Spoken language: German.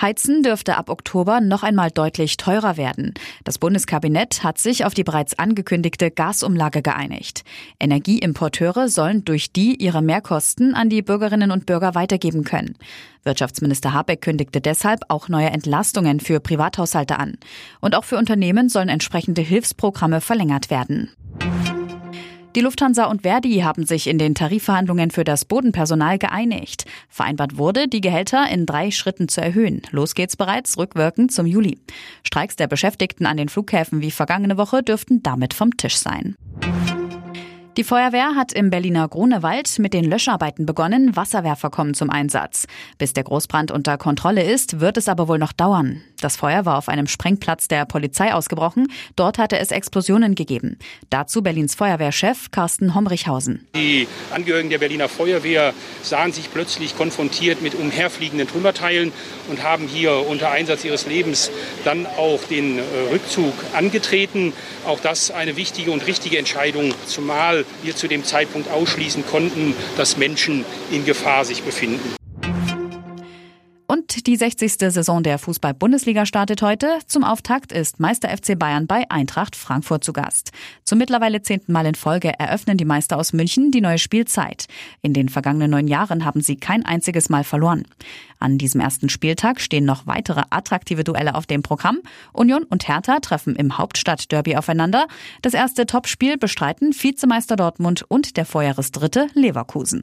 Heizen dürfte ab Oktober noch einmal deutlich teurer werden. Das Bundeskabinett hat sich auf die bereits angekündigte Gasumlage geeinigt. Energieimporteure sollen durch die ihre Mehrkosten an die Bürgerinnen und Bürger weitergeben können. Wirtschaftsminister Habeck kündigte deshalb auch neue Entlastungen für Privathaushalte an. Und auch für Unternehmen sollen entsprechende Hilfsprogramme verlängert werden. Die Lufthansa und Verdi haben sich in den Tarifverhandlungen für das Bodenpersonal geeinigt. Vereinbart wurde, die Gehälter in drei Schritten zu erhöhen. Los geht's bereits rückwirkend zum Juli. Streiks der Beschäftigten an den Flughäfen wie vergangene Woche dürften damit vom Tisch sein. Die Feuerwehr hat im Berliner Grunewald mit den Löscharbeiten begonnen. Wasserwerfer kommen zum Einsatz. Bis der Großbrand unter Kontrolle ist, wird es aber wohl noch dauern. Das Feuer war auf einem Sprengplatz der Polizei ausgebrochen. Dort hatte es Explosionen gegeben. Dazu Berlins Feuerwehrchef Carsten Homrichhausen. Die Angehörigen der Berliner Feuerwehr sahen sich plötzlich konfrontiert mit umherfliegenden Trümmerteilen und haben hier unter Einsatz ihres Lebens dann auch den äh, Rückzug angetreten. Auch das eine wichtige und richtige Entscheidung, zumal wir zu dem Zeitpunkt ausschließen konnten, dass Menschen in Gefahr sich befinden. Die 60. Saison der Fußball-Bundesliga startet heute. Zum Auftakt ist Meister FC Bayern bei Eintracht Frankfurt zu Gast. Zum mittlerweile zehnten Mal in Folge eröffnen die Meister aus München die neue Spielzeit. In den vergangenen neun Jahren haben sie kein einziges Mal verloren. An diesem ersten Spieltag stehen noch weitere attraktive Duelle auf dem Programm. Union und Hertha treffen im Hauptstadtderby aufeinander. Das erste Topspiel bestreiten Vizemeister Dortmund und der Vorjahresdritte Leverkusen.